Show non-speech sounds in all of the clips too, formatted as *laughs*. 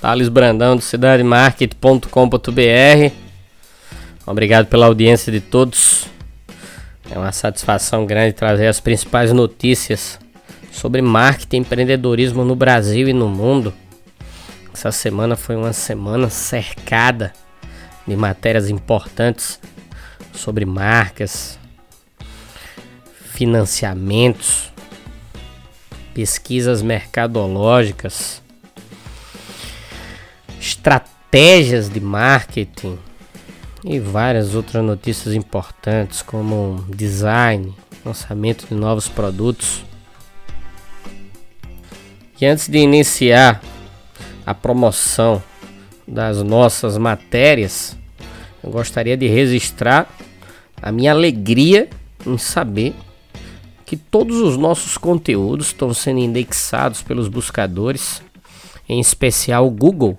Thales Brandão do cidademarket.com.br. Obrigado pela audiência de todos. É uma satisfação grande trazer as principais notícias sobre marketing e empreendedorismo no Brasil e no mundo. Essa semana foi uma semana cercada de matérias importantes sobre marcas, financiamentos, pesquisas mercadológicas, estratégias de marketing e várias outras notícias importantes como design, lançamento de novos produtos. E antes de iniciar a promoção das nossas matérias, eu gostaria de registrar a minha alegria em saber que todos os nossos conteúdos estão sendo indexados pelos buscadores, em especial o Google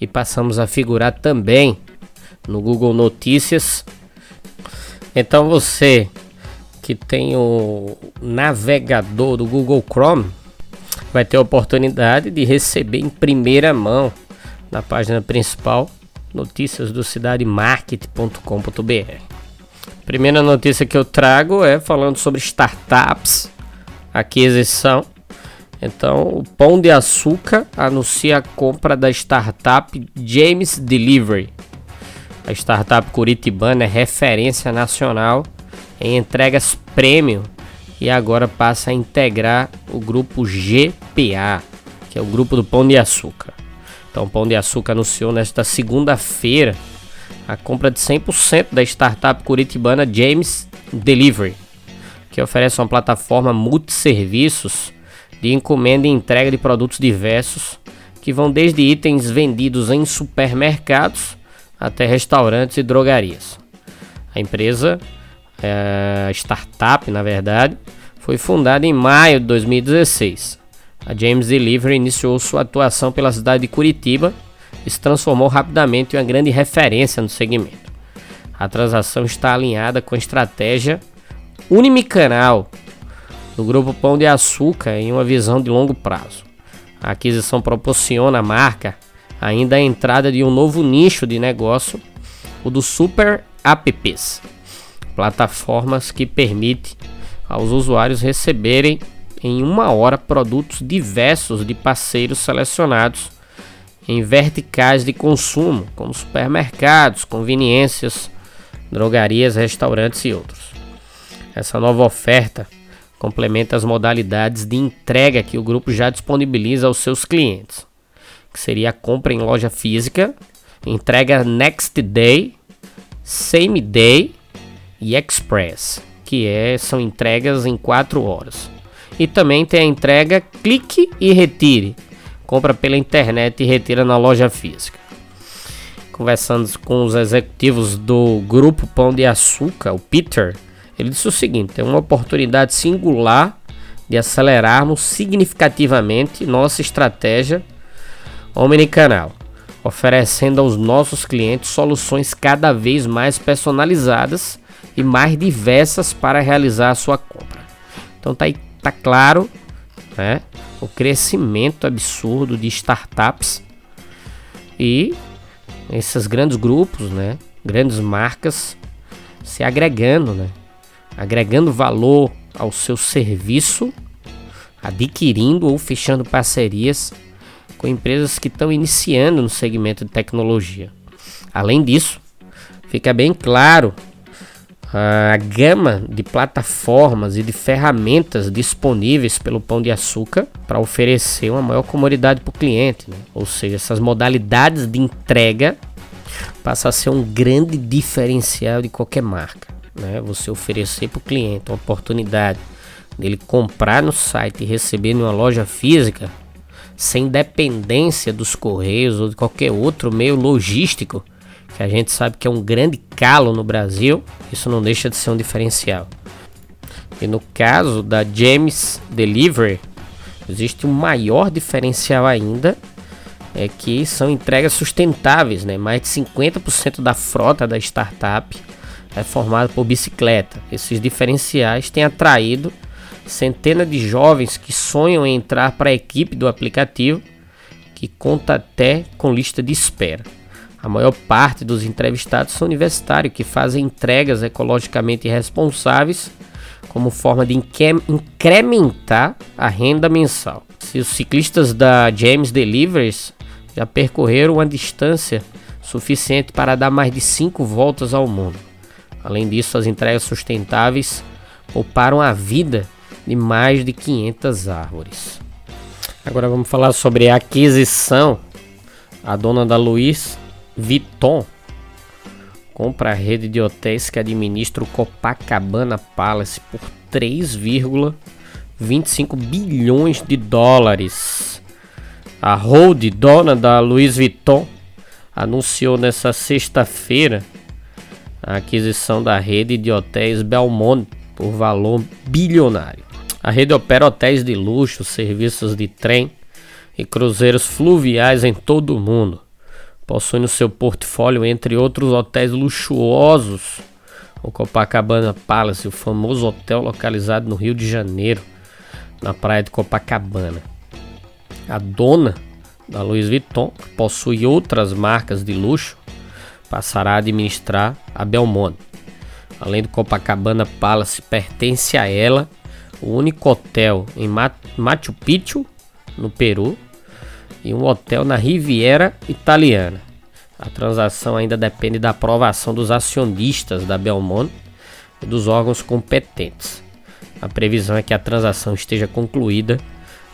e passamos a figurar também no Google Notícias. Então você que tem o navegador do Google Chrome vai ter a oportunidade de receber em primeira mão na página principal notícias do cidademarket.com.br. Primeira notícia que eu trago é falando sobre startups, aquisição então, o Pão de Açúcar anuncia a compra da startup James Delivery. A startup curitibana é referência nacional em entregas premium e agora passa a integrar o grupo GPA, que é o grupo do Pão de Açúcar. Então, o Pão de Açúcar anunciou nesta segunda-feira a compra de 100% da startup curitibana James Delivery, que oferece uma plataforma multisserviços de encomenda e entrega de produtos diversos, que vão desde itens vendidos em supermercados até restaurantes e drogarias. A empresa, é, startup na verdade, foi fundada em maio de 2016. A James Delivery iniciou sua atuação pela cidade de Curitiba e se transformou rapidamente em uma grande referência no segmento. A transação está alinhada com a estratégia Unimicanal do grupo Pão de Açúcar em uma visão de longo prazo. A aquisição proporciona à marca ainda a entrada de um novo nicho de negócio, o do Super Apps, plataformas que permitem aos usuários receberem em uma hora produtos diversos de parceiros selecionados em verticais de consumo, como supermercados, conveniências, drogarias, restaurantes e outros. Essa nova oferta complementa as modalidades de entrega que o grupo já disponibiliza aos seus clientes, que seria a compra em loja física, entrega next day, same day e express, que é, são entregas em 4 horas. E também tem a entrega clique e retire, compra pela internet e retira na loja física. Conversando com os executivos do grupo Pão de Açúcar, o Peter, ele disse o seguinte: é uma oportunidade singular de acelerarmos significativamente nossa estratégia omnicanal, oferecendo aos nossos clientes soluções cada vez mais personalizadas e mais diversas para realizar a sua compra. Então tá, aí, tá claro, né, o crescimento absurdo de startups e esses grandes grupos, né, grandes marcas se agregando, né, agregando valor ao seu serviço, adquirindo ou fechando parcerias com empresas que estão iniciando no segmento de tecnologia. Além disso, fica bem claro a gama de plataformas e de ferramentas disponíveis pelo Pão de Açúcar para oferecer uma maior comodidade para o cliente. Né? Ou seja, essas modalidades de entrega passam a ser um grande diferencial de qualquer marca né? Você oferecer para o cliente a oportunidade dele comprar no site e receber em uma loja física sem dependência dos correios ou de qualquer outro meio logístico, que a gente sabe que é um grande calo no Brasil, isso não deixa de ser um diferencial. E no caso da James Delivery, existe um maior diferencial ainda, é que são entregas sustentáveis, né? Mais de 50% da frota da startup é formada por bicicleta. Esses diferenciais têm atraído centenas de jovens que sonham em entrar para a equipe do aplicativo, que conta até com lista de espera. A maior parte dos entrevistados são universitários que fazem entregas ecologicamente responsáveis como forma de incrementar a renda mensal. Se os ciclistas da James Deliveries já percorreram uma distância suficiente para dar mais de 5 voltas ao mundo. Além disso, as entregas sustentáveis pouparam a vida de mais de 500 árvores. Agora vamos falar sobre a aquisição. A dona da Louis Vuitton compra a rede de hotéis que administra o Copacabana Palace por 3,25 bilhões de dólares. A Hold, dona da Louis Vuitton, anunciou nesta sexta-feira a aquisição da rede de hotéis Belmont por valor bilionário. A rede opera hotéis de luxo, serviços de trem e cruzeiros fluviais em todo o mundo. Possui no seu portfólio, entre outros hotéis luxuosos, o Copacabana Palace, o famoso hotel localizado no Rio de Janeiro, na praia de Copacabana. A dona da Louis Vuitton, possui outras marcas de luxo, passará a administrar a Belmont. Além do Copacabana Palace, pertence a ela o único hotel em Machu Picchu, no Peru, e um hotel na Riviera Italiana. A transação ainda depende da aprovação dos acionistas da Belmont e dos órgãos competentes. A previsão é que a transação esteja concluída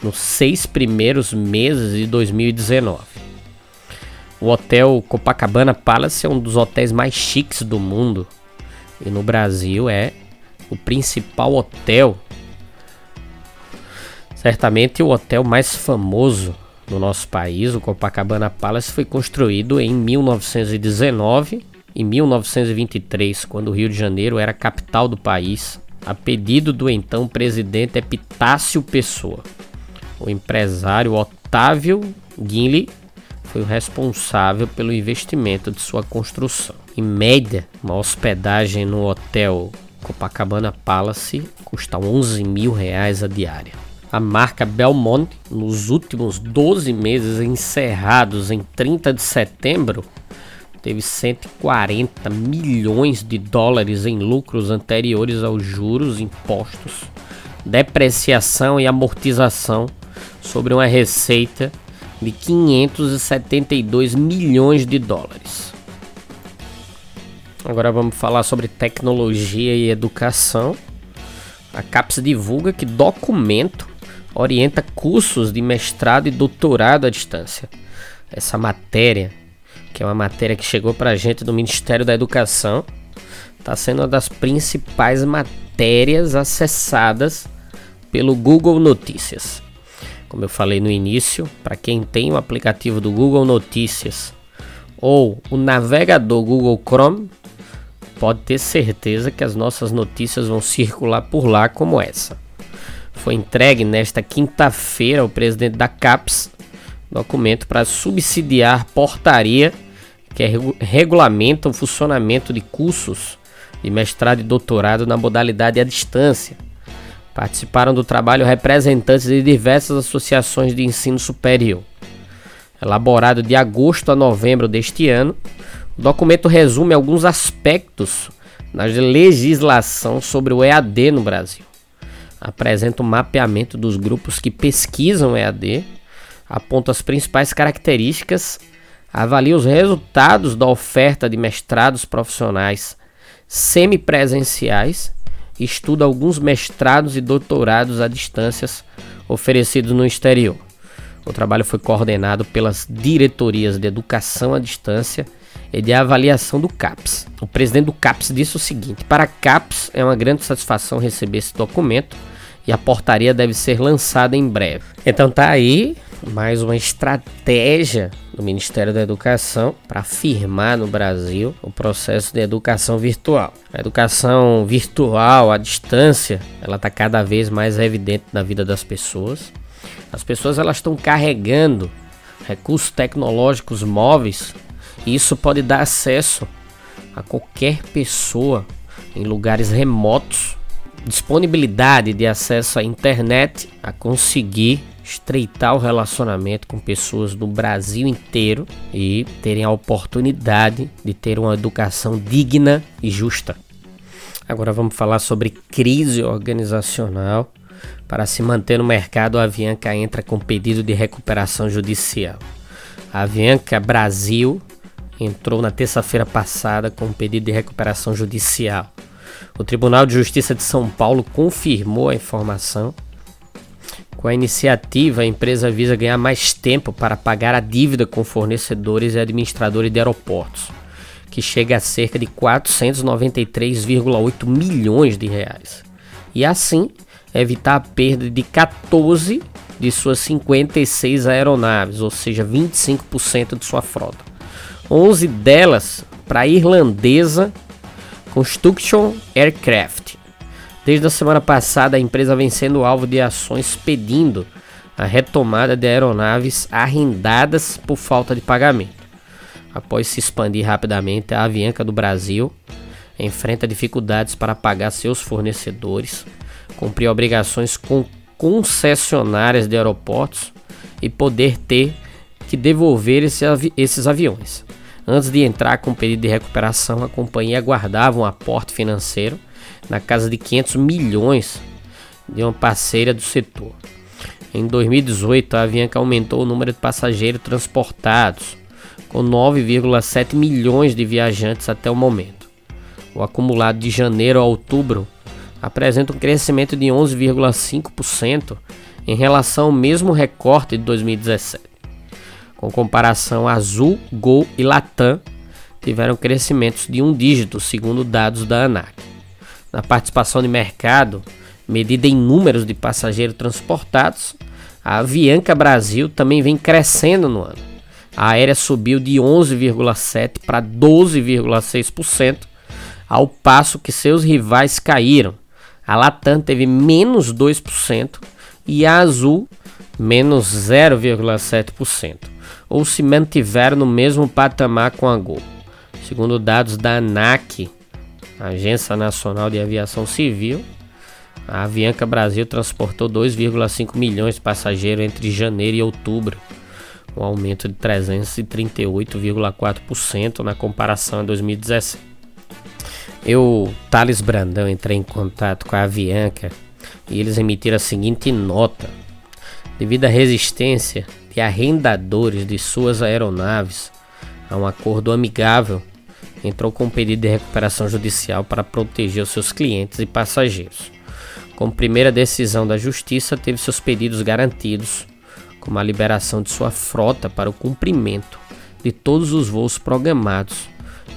nos seis primeiros meses de 2019. O hotel Copacabana Palace é um dos hotéis mais chiques do mundo e no Brasil é o principal hotel Certamente o hotel mais famoso do nosso país, o Copacabana Palace, foi construído em 1919 e 1923, quando o Rio de Janeiro era capital do país, a pedido do então presidente Epitácio Pessoa. O empresário Otávio Guinle foi o responsável pelo investimento de sua construção. Em média, uma hospedagem no hotel Copacabana Palace custa 11 mil reais a diária. A marca Belmont, nos últimos 12 meses encerrados em 30 de setembro, teve 140 milhões de dólares em lucros anteriores aos juros, impostos, depreciação e amortização sobre uma receita de 572 milhões de dólares. Agora vamos falar sobre tecnologia e educação. A CAPES divulga que documento orienta cursos de mestrado e doutorado à distância. Essa matéria, que é uma matéria que chegou para a gente do Ministério da Educação, está sendo uma das principais matérias acessadas pelo Google Notícias. Como eu falei no início, para quem tem o aplicativo do Google Notícias ou o navegador Google Chrome, pode ter certeza que as nossas notícias vão circular por lá como essa foi entregue nesta quinta-feira ao presidente da CAPES documento para subsidiar portaria que regulamenta o funcionamento de cursos de mestrado e doutorado na modalidade à distância. Participaram do trabalho representantes de diversas associações de ensino superior. Elaborado de agosto a novembro deste ano, o documento resume alguns aspectos na legislação sobre o EAD no Brasil apresenta um mapeamento dos grupos que pesquisam EAD, aponta as principais características, avalia os resultados da oferta de mestrados profissionais semipresenciais, estuda alguns mestrados e doutorados à distâncias oferecidos no exterior. O trabalho foi coordenado pelas diretorias de educação à distância e de avaliação do CAPES. O presidente do CAPES disse o seguinte: Para a CAPES é uma grande satisfação receber esse documento e a portaria deve ser lançada em breve. Então tá aí mais uma estratégia do Ministério da Educação para afirmar no Brasil o processo de educação virtual. A educação virtual à distância, ela está cada vez mais evidente na vida das pessoas. As pessoas elas estão carregando recursos tecnológicos móveis e isso pode dar acesso a qualquer pessoa em lugares remotos, disponibilidade de acesso à internet, a conseguir estreitar o relacionamento com pessoas do Brasil inteiro e terem a oportunidade de ter uma educação digna e justa. Agora vamos falar sobre crise organizacional. Para se manter no mercado, a Avianca entra com pedido de recuperação judicial. A Avianca Brasil entrou na terça-feira passada com um pedido de recuperação judicial. O Tribunal de Justiça de São Paulo confirmou a informação. Com a iniciativa, a empresa visa ganhar mais tempo para pagar a dívida com fornecedores e administradores de aeroportos, que chega a cerca de 493,8 milhões de reais. E assim, evitar a perda de 14 de suas 56 aeronaves, ou seja, 25% de sua frota. 11 delas para a irlandesa Construction Aircraft. Desde a semana passada, a empresa vem sendo alvo de ações pedindo a retomada de aeronaves arrendadas por falta de pagamento. Após se expandir rapidamente, a Avianca do Brasil enfrenta dificuldades para pagar seus fornecedores, cumprir obrigações com concessionárias de aeroportos e poder ter que devolver esse avi esses aviões. Antes de entrar com o pedido de recuperação, a companhia aguardava um aporte financeiro na casa de 500 milhões de uma parceira do setor. Em 2018, a Avianca aumentou o número de passageiros transportados, com 9,7 milhões de viajantes até o momento. O acumulado de janeiro a outubro apresenta um crescimento de 11,5% em relação ao mesmo recorte de 2017 com comparação Azul, Gol e Latam, tiveram crescimentos de um dígito, segundo dados da ANAC. Na participação de mercado, medida em números de passageiros transportados, a Avianca Brasil também vem crescendo no ano. A aérea subiu de 11,7% para 12,6%, ao passo que seus rivais caíram. A Latam teve menos 2% e a Azul menos 0,7% ou se mantiveram no mesmo patamar com a Gol. Segundo dados da ANAC, Agência Nacional de Aviação Civil, a Avianca Brasil transportou 2,5 milhões de passageiros entre janeiro e outubro, um aumento de 338,4% na comparação a 2017. Eu, Thales Brandão, entrei em contato com a Avianca e eles emitiram a seguinte nota: devido à resistência e arrendadores de suas aeronaves a um acordo amigável, entrou com um pedido de recuperação judicial para proteger os seus clientes e passageiros. Como primeira decisão da Justiça, teve seus pedidos garantidos, como a liberação de sua frota para o cumprimento de todos os voos programados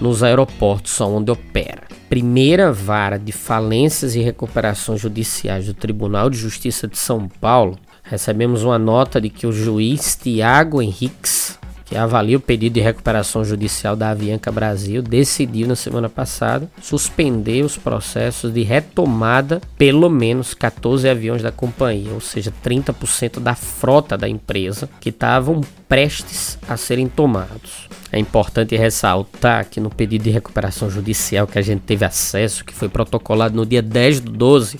nos aeroportos onde opera. Primeira vara de falências e recuperações judiciais do Tribunal de Justiça de São Paulo recebemos uma nota de que o juiz Tiago Henriques, que avalia o pedido de recuperação judicial da Avianca Brasil, decidiu na semana passada suspender os processos de retomada pelo menos 14 aviões da companhia, ou seja, 30% da frota da empresa que estavam prestes a serem tomados. É importante ressaltar que no pedido de recuperação judicial que a gente teve acesso, que foi protocolado no dia 10 do 12,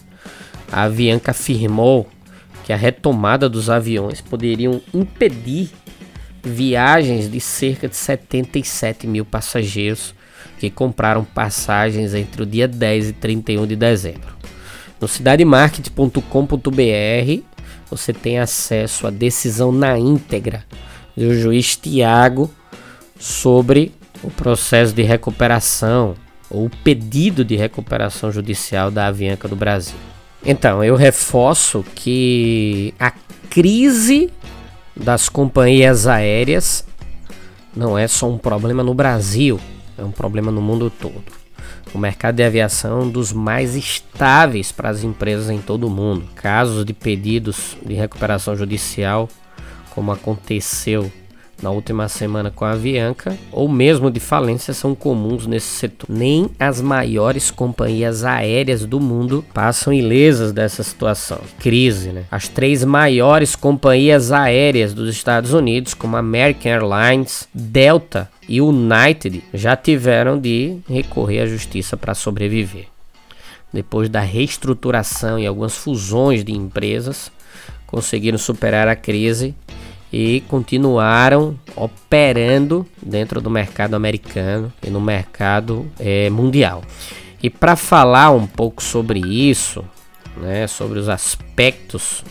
a Avianca afirmou que a retomada dos aviões poderiam impedir viagens de cerca de 77 mil passageiros que compraram passagens entre o dia 10 e 31 de dezembro. No cidademarket.com.br você tem acesso à decisão na íntegra do juiz Tiago sobre o processo de recuperação ou pedido de recuperação judicial da Avianca do Brasil. Então, eu reforço que a crise das companhias aéreas não é só um problema no Brasil, é um problema no mundo todo. O mercado de aviação é um dos mais estáveis para as empresas em todo o mundo. Casos de pedidos de recuperação judicial como aconteceu na última semana com a Avianca, ou mesmo de falência, são comuns nesse setor. Nem as maiores companhias aéreas do mundo passam ilesas dessa situação. Crise, né? As três maiores companhias aéreas dos Estados Unidos, como American Airlines, Delta e United, já tiveram de recorrer à justiça para sobreviver. Depois da reestruturação e algumas fusões de empresas, conseguiram superar a crise e continuaram operando dentro do mercado americano e no mercado é, mundial. E para falar um pouco sobre isso, né, sobre os aspectos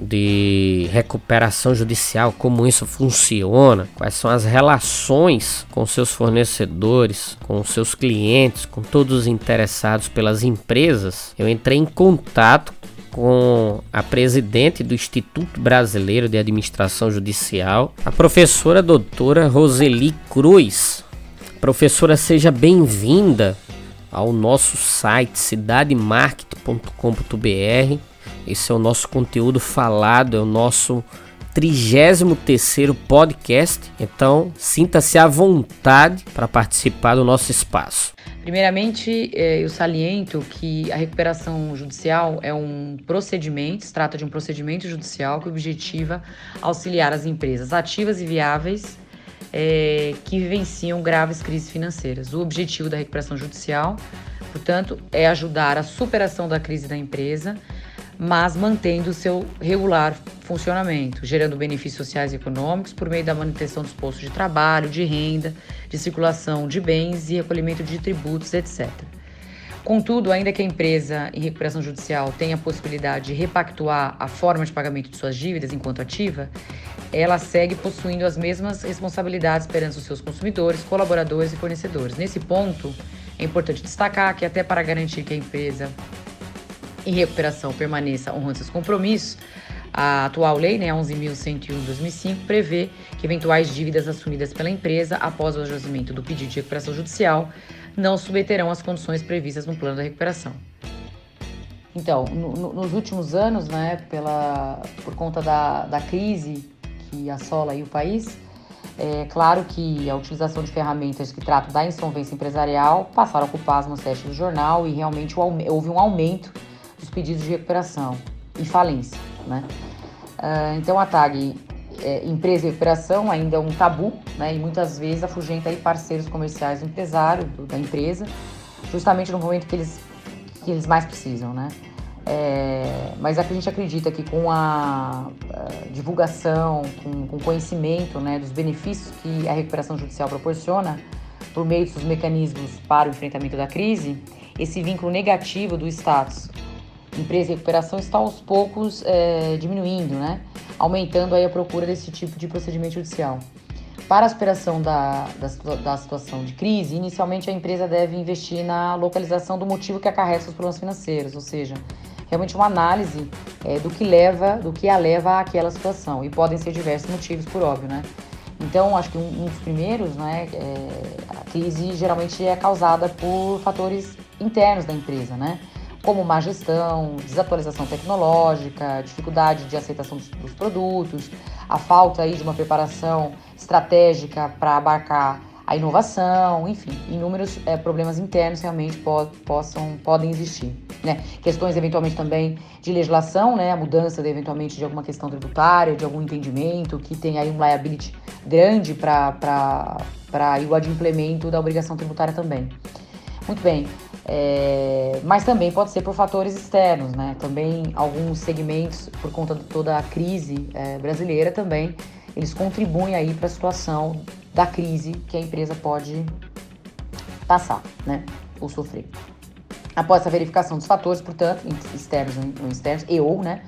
de recuperação judicial, como isso funciona, quais são as relações com seus fornecedores, com seus clientes, com todos os interessados pelas empresas, eu entrei em contato com a presidente do Instituto Brasileiro de Administração Judicial, a professora doutora Roseli Cruz. Professora, seja bem-vinda ao nosso site cidademarket.com.br. Esse é o nosso conteúdo falado, é o nosso 33º podcast. Então, sinta-se à vontade para participar do nosso espaço. Primeiramente, eh, eu saliento que a recuperação judicial é um procedimento, se trata de um procedimento judicial que objetiva auxiliar as empresas ativas e viáveis é, que vivenciam graves crises financeiras. O objetivo da recuperação judicial, portanto, é ajudar a superação da crise da empresa mas mantendo o seu regular funcionamento, gerando benefícios sociais e econômicos por meio da manutenção dos postos de trabalho, de renda, de circulação de bens e recolhimento de tributos, etc. Contudo, ainda que a empresa em recuperação judicial tenha a possibilidade de repactuar a forma de pagamento de suas dívidas enquanto ativa, ela segue possuindo as mesmas responsabilidades perante os seus consumidores, colaboradores e fornecedores. Nesse ponto, é importante destacar que, até para garantir que a empresa em recuperação permaneça honrando seus compromissos, a atual lei, né, 11.101/2005, prevê que eventuais dívidas assumidas pela empresa após o ajuizamento do pedido de recuperação judicial não submeterão às condições previstas no plano da recuperação. Então, no, no, nos últimos anos, né, pela, por conta da, da crise que assola o país, é claro que a utilização de ferramentas que tratam da insolvência empresarial passaram a ocupar as manchetes do jornal e realmente houve um aumento dos pedidos de recuperação e falência. Né? Uh, então, a TAG, é, empresa e recuperação, ainda é um tabu né? e muitas vezes afugenta aí parceiros comerciais do empresário, do, da empresa, justamente no momento que eles, que eles mais precisam. Né? É, mas a gente acredita que com a, a divulgação, com, o conhecimento né, dos benefícios que a recuperação judicial proporciona, por meio dos mecanismos para o enfrentamento da crise, esse vínculo negativo do status empresa e recuperação está aos poucos é, diminuindo, né? aumentando aí a procura desse tipo de procedimento judicial. Para a superação da, da, da, situação de crise, inicialmente a empresa deve investir na localização do motivo que acarreta os problemas financeiros, ou seja, realmente uma análise é, do que leva, do que a leva àquela situação. E podem ser diversos motivos, por óbvio, né? Então, acho que um, um dos primeiros, né, é, a crise geralmente é causada por fatores internos da empresa, né? Como má gestão, desatualização tecnológica, dificuldade de aceitação dos, dos produtos, a falta aí de uma preparação estratégica para abarcar a inovação, enfim, inúmeros é, problemas internos realmente po possam, podem existir. Né? Questões eventualmente também de legislação, né? a mudança de, eventualmente de alguma questão tributária, de algum entendimento que tem aí um liability grande para o adimplemento da obrigação tributária também. Muito bem, é, mas também pode ser por fatores externos, né? Também alguns segmentos, por conta de toda a crise é, brasileira, também eles contribuem aí para a situação da crise que a empresa pode passar, né? Ou sofrer. Após essa verificação dos fatores, portanto, externos ou externos, e ou, né?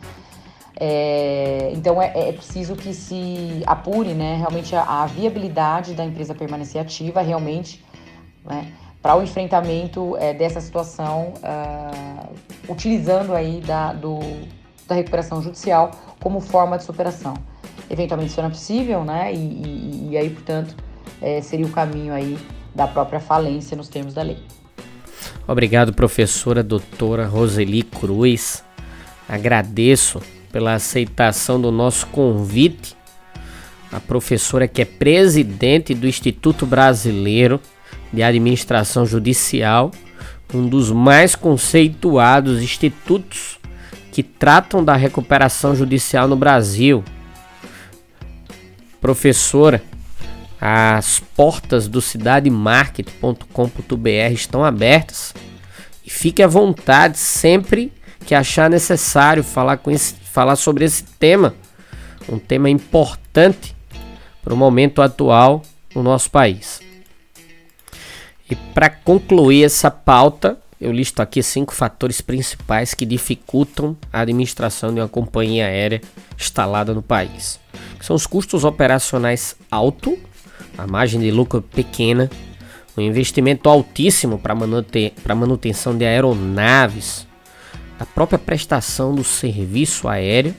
É, então é, é, preciso que se apure, né? Realmente a, a viabilidade da empresa permanecer ativa, realmente, né? Para o enfrentamento é, dessa situação, uh, utilizando aí da, do, da recuperação judicial como forma de superação. Eventualmente isso não é possível, né? E, e, e aí, portanto, é, seria o caminho aí da própria falência nos termos da lei. Obrigado, professora doutora Roseli Cruz. Agradeço pela aceitação do nosso convite a professora que é presidente do Instituto Brasileiro de Administração Judicial, um dos mais conceituados institutos que tratam da recuperação judicial no Brasil. Professora, as portas do cidademarket.com.br estão abertas e fique à vontade sempre que achar necessário falar, com esse, falar sobre esse tema, um tema importante para o momento atual no nosso país. E para concluir essa pauta, eu listo aqui cinco fatores principais que dificultam a administração de uma companhia aérea instalada no país. São os custos operacionais altos, a margem de lucro pequena, o investimento altíssimo para manutenção de aeronaves, a própria prestação do serviço aéreo,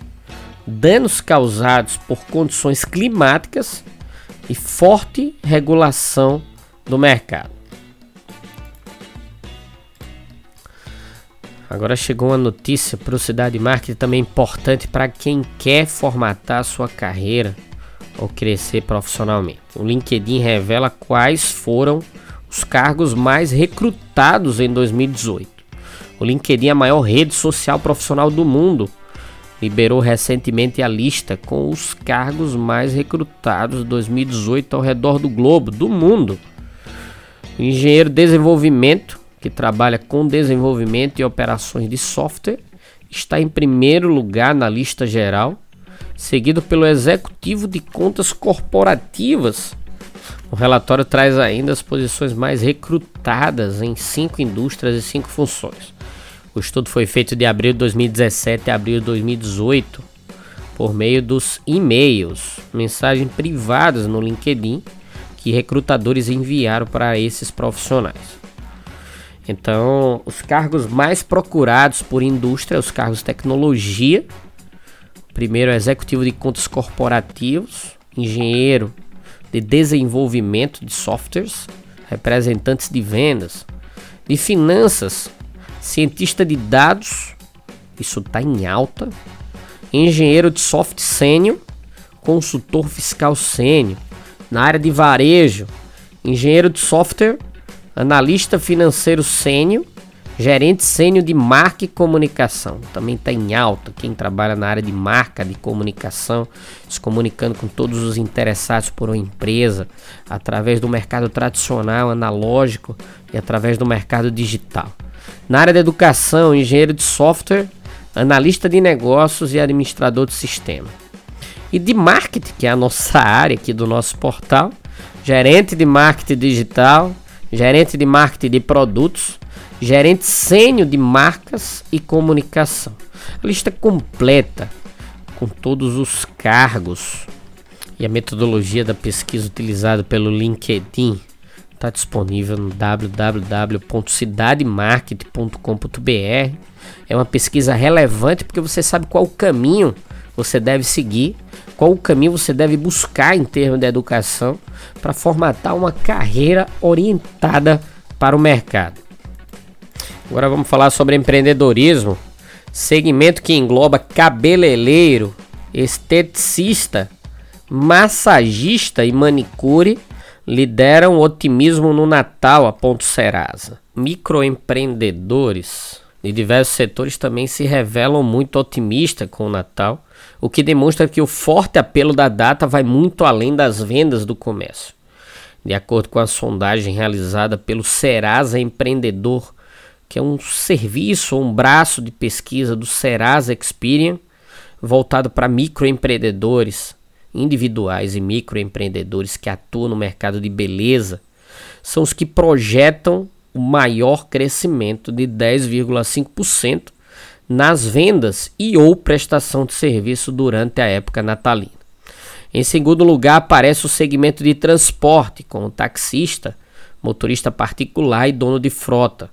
danos causados por condições climáticas e forte regulação do mercado. Agora chegou uma notícia para o Cidade Marketing também importante para quem quer formatar sua carreira ou crescer profissionalmente. O LinkedIn revela quais foram os cargos mais recrutados em 2018. O LinkedIn é a maior rede social profissional do mundo. Liberou recentemente a lista com os cargos mais recrutados de 2018 ao redor do globo, do mundo. O engenheiro de desenvolvimento, que trabalha com desenvolvimento e operações de software, está em primeiro lugar na lista geral, seguido pelo executivo de contas corporativas, o relatório traz ainda as posições mais recrutadas em cinco indústrias e cinco funções. O estudo foi feito de abril de 2017 a abril de 2018 por meio dos e-mails, mensagens privadas no LinkedIn que recrutadores enviaram para esses profissionais. Então, os cargos mais procurados por indústria, os cargos tecnologia, primeiro executivo de contas corporativos, engenheiro, de desenvolvimento de softwares, representantes de vendas, de finanças, cientista de dados, isso está em alta, engenheiro de software sênior, consultor fiscal sênior, na área de varejo, engenheiro de software, analista financeiro sênior Gerente sênior de marca e comunicação. Também está em alta. Quem trabalha na área de marca, de comunicação, se comunicando com todos os interessados por uma empresa, através do mercado tradicional, analógico e através do mercado digital. Na área da educação, engenheiro de software, analista de negócios e administrador de sistema. E de marketing, que é a nossa *laughs* área aqui do nosso portal, gerente de marketing digital, gerente de marketing de produtos gerente sênior de marcas e comunicação. A lista completa com todos os cargos e a metodologia da pesquisa utilizada pelo LinkedIn está disponível no www.cidademarket.com.br. É uma pesquisa relevante porque você sabe qual caminho você deve seguir, qual o caminho você deve buscar em termos de educação para formatar uma carreira orientada para o mercado. Agora vamos falar sobre empreendedorismo, segmento que engloba cabeleireiro, esteticista, massagista e manicure lideram otimismo no Natal, a Serasa. Microempreendedores de diversos setores também se revelam muito otimistas com o Natal, o que demonstra que o forte apelo da data vai muito além das vendas do comércio. De acordo com a sondagem realizada pelo Serasa Empreendedor que é um serviço ou um braço de pesquisa do Serasa Experian, voltado para microempreendedores individuais e microempreendedores que atuam no mercado de beleza, são os que projetam o maior crescimento de 10,5% nas vendas e ou prestação de serviço durante a época natalina. Em segundo lugar, aparece o segmento de transporte, com o taxista, motorista particular e dono de frota,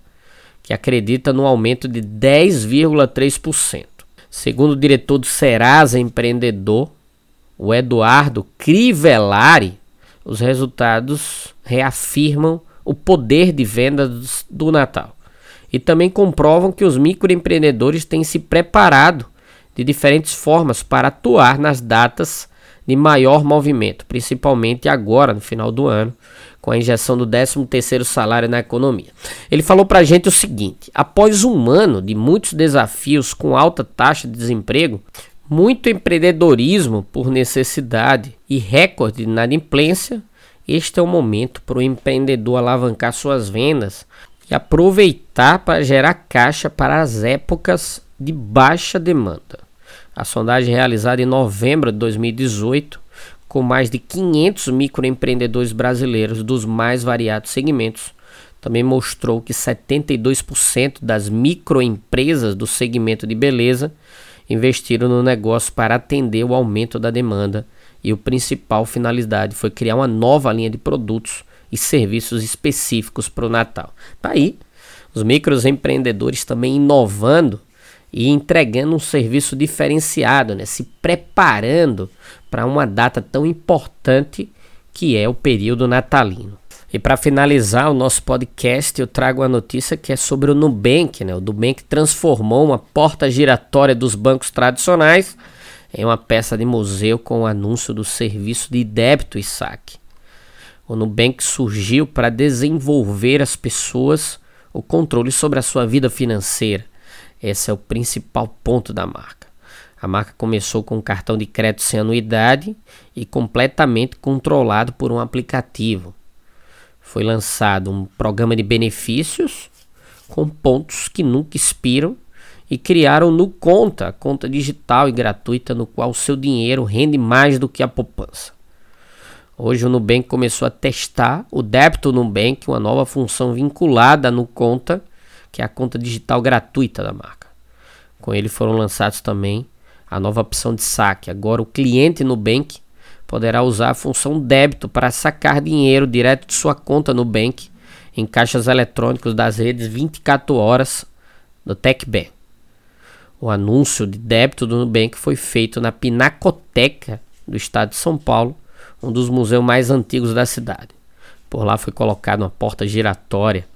que acredita no aumento de 10,3%. Segundo o diretor do Serasa Empreendedor, o Eduardo Crivellari, os resultados reafirmam o poder de vendas do Natal e também comprovam que os microempreendedores têm se preparado de diferentes formas para atuar nas datas de maior movimento, principalmente agora, no final do ano, com a injeção do 13º salário na economia. Ele falou para a gente o seguinte: após um ano de muitos desafios com alta taxa de desemprego, muito empreendedorismo por necessidade e recorde de inadimplência, este é o momento para o empreendedor alavancar suas vendas e aproveitar para gerar caixa para as épocas de baixa demanda. A sondagem realizada em novembro de 2018, com mais de 500 microempreendedores brasileiros dos mais variados segmentos, também mostrou que 72% das microempresas do segmento de beleza investiram no negócio para atender o aumento da demanda e o principal finalidade foi criar uma nova linha de produtos e serviços específicos para o Natal. Tá aí, os microempreendedores também inovando e entregando um serviço diferenciado, né? se preparando para uma data tão importante que é o período natalino. E para finalizar o nosso podcast, eu trago a notícia que é sobre o Nubank. Né? O Nubank transformou uma porta giratória dos bancos tradicionais em uma peça de museu com o anúncio do serviço de débito e saque. O Nubank surgiu para desenvolver as pessoas o controle sobre a sua vida financeira. Esse é o principal ponto da marca. A marca começou com um cartão de crédito sem anuidade e completamente controlado por um aplicativo. Foi lançado um programa de benefícios com pontos que nunca expiram e criaram no Conta, conta digital e gratuita no qual seu dinheiro rende mais do que a poupança. Hoje o Nubank começou a testar o débito Nubank, uma nova função vinculada no Conta, que é a conta digital gratuita da marca. Com ele foram lançados também a nova opção de saque. Agora o cliente Nubank poderá usar a função débito para sacar dinheiro direto de sua conta Nubank em caixas eletrônicos das redes 24 horas do TecBank. O anúncio de débito do Nubank foi feito na Pinacoteca do estado de São Paulo um dos museus mais antigos da cidade. Por lá foi colocada uma porta giratória,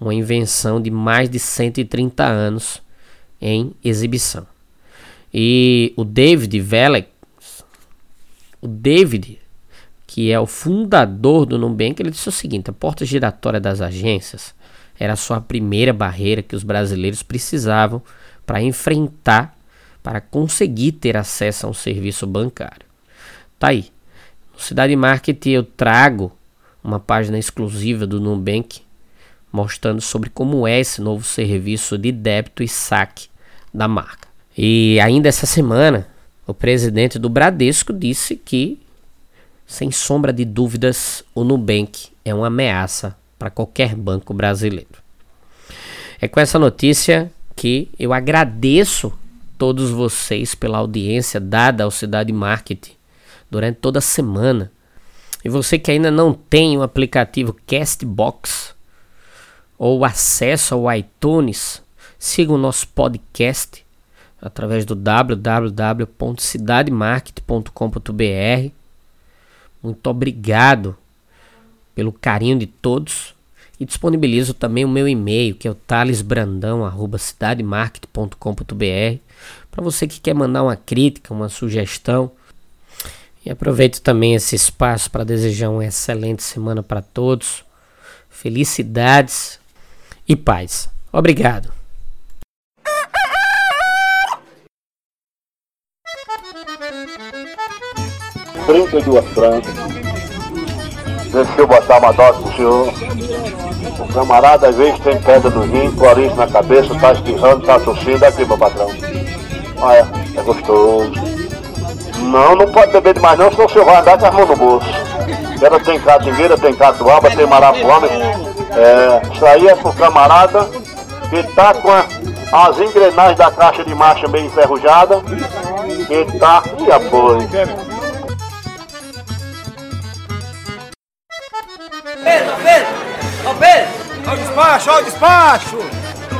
uma invenção de mais de 130 anos em exibição. E o David Velek, o David, que é o fundador do Nubank, ele disse o seguinte: a porta giratória das agências era só a primeira barreira que os brasileiros precisavam para enfrentar, para conseguir ter acesso a um serviço bancário. Tá aí. Cidade Marketing eu trago uma página exclusiva do Nubank mostrando sobre como é esse novo serviço de débito e saque da marca. E ainda essa semana, o presidente do Bradesco disse que, sem sombra de dúvidas, o Nubank é uma ameaça para qualquer banco brasileiro. É com essa notícia que eu agradeço todos vocês pela audiência dada ao Cidade Marketing durante toda a semana. E você que ainda não tem o aplicativo Castbox ou acesso ao iTunes, siga o nosso podcast através do www.cidademarket.com.br. Muito obrigado pelo carinho de todos e disponibilizo também o meu e-mail que é o talesbrandão@cidademarket.com.br para você que quer mandar uma crítica, uma sugestão e aproveito também esse espaço para desejar uma excelente semana para todos. Felicidades e paz. Obrigado. Trinta e duas francas. Deixa eu botar uma dose pro senhor. O camarada às vezes tem pedra no rim, coriza na cabeça, tá espirrando, tá tossindo. Aqui, meu patrão. Olha, é gostoso. Não, não pode beber demais não, senão o senhor vai andar com as mãos no bolso. Ela tem catingueira, tem catuaba, tem marapuama. É, isso aí é pro camarada que tá com a, as engrenagens da caixa de marcha bem enferrujada. Que tá. E apoio. Pedro, Pedro! Ô Pedro! Ó o despacho, ó o despacho!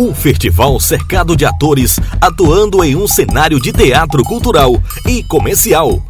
Um festival cercado de atores atuando em um cenário de teatro cultural e comercial.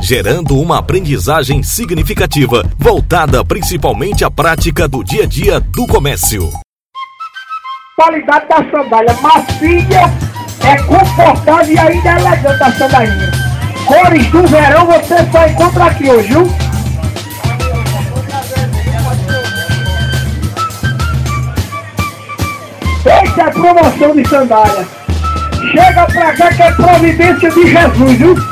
gerando uma aprendizagem significativa voltada principalmente à prática do dia a dia do comércio. Qualidade da sandália macia, é confortável e ainda é elegante a sandalinha. Cores do verão você só encontra aqui hoje, viu? Essa é promoção de sandália. Chega pra cá que é providência de Jesus, viu?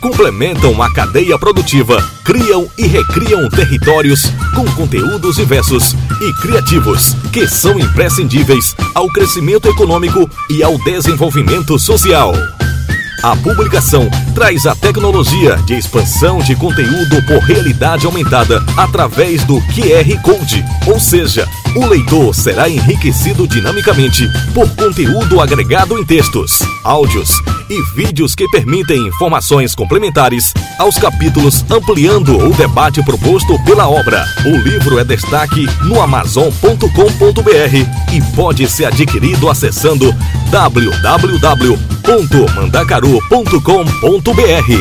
complementam a cadeia produtiva, criam e recriam territórios com conteúdos diversos e criativos que são imprescindíveis ao crescimento econômico e ao desenvolvimento social. A publicação traz a tecnologia de expansão de conteúdo por realidade aumentada através do QR Code, ou seja, o leitor será enriquecido dinamicamente por conteúdo agregado em textos, áudios e vídeos que permitem informações complementares aos capítulos, ampliando o debate proposto pela obra. O livro é destaque no Amazon.com.br e pode ser adquirido acessando www.mandacaru.com.br.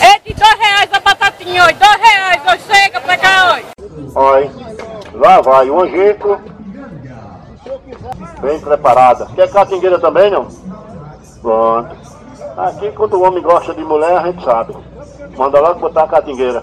É de dois reais a batatinha dois reais hoje, chega pra cá hoje. Olha, lá vai o angico. Bem preparada. Quer catingueira também, não? Pronto. Aqui, quando o homem gosta de mulher, a gente sabe. Manda logo botar a catingueira.